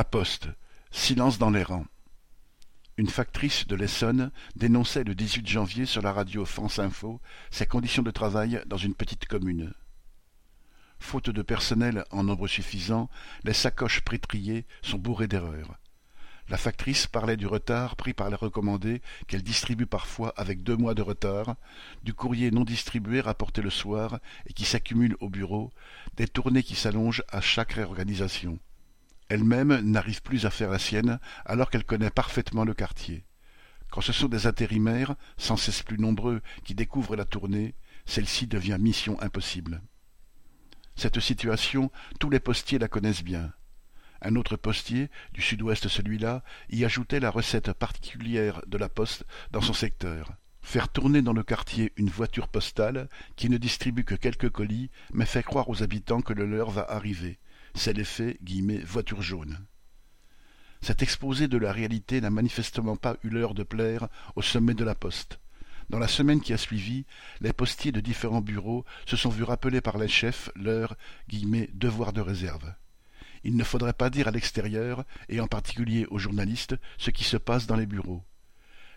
La Poste. Silence dans les rangs. Une factrice de l'Essonne dénonçait le 18 janvier sur la radio France Info ses conditions de travail dans une petite commune. Faute de personnel en nombre suffisant, les sacoches prétriées sont bourrées d'erreurs. La factrice parlait du retard pris par les recommandés qu'elle distribue parfois avec deux mois de retard, du courrier non distribué rapporté le soir et qui s'accumule au bureau, des tournées qui s'allongent à chaque réorganisation. Elle-même n'arrive plus à faire la sienne alors qu'elle connaît parfaitement le quartier. Quand ce sont des intérimaires, sans cesse plus nombreux, qui découvrent la tournée, celle-ci devient mission impossible. Cette situation, tous les postiers la connaissent bien. Un autre postier, du sud-ouest celui-là, y ajoutait la recette particulière de la poste dans son secteur. Faire tourner dans le quartier une voiture postale qui ne distribue que quelques colis, mais fait croire aux habitants que le leur va arriver. C'est l'effet « voiture jaune ». Cet exposé de la réalité n'a manifestement pas eu l'heure de plaire au sommet de la poste. Dans la semaine qui a suivi, les postiers de différents bureaux se sont vus rappeler par les chefs leur « devoir de réserve ». Il ne faudrait pas dire à l'extérieur, et en particulier aux journalistes, ce qui se passe dans les bureaux.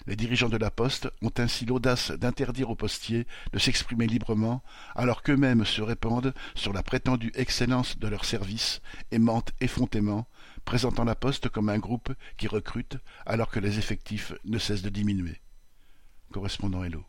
Les dirigeants de la Poste ont ainsi l'audace d'interdire aux postiers de s'exprimer librement, alors qu'eux-mêmes se répandent sur la prétendue excellence de leur service et mentent effrontément, présentant la Poste comme un groupe qui recrute alors que les effectifs ne cessent de diminuer. Correspondant Hello.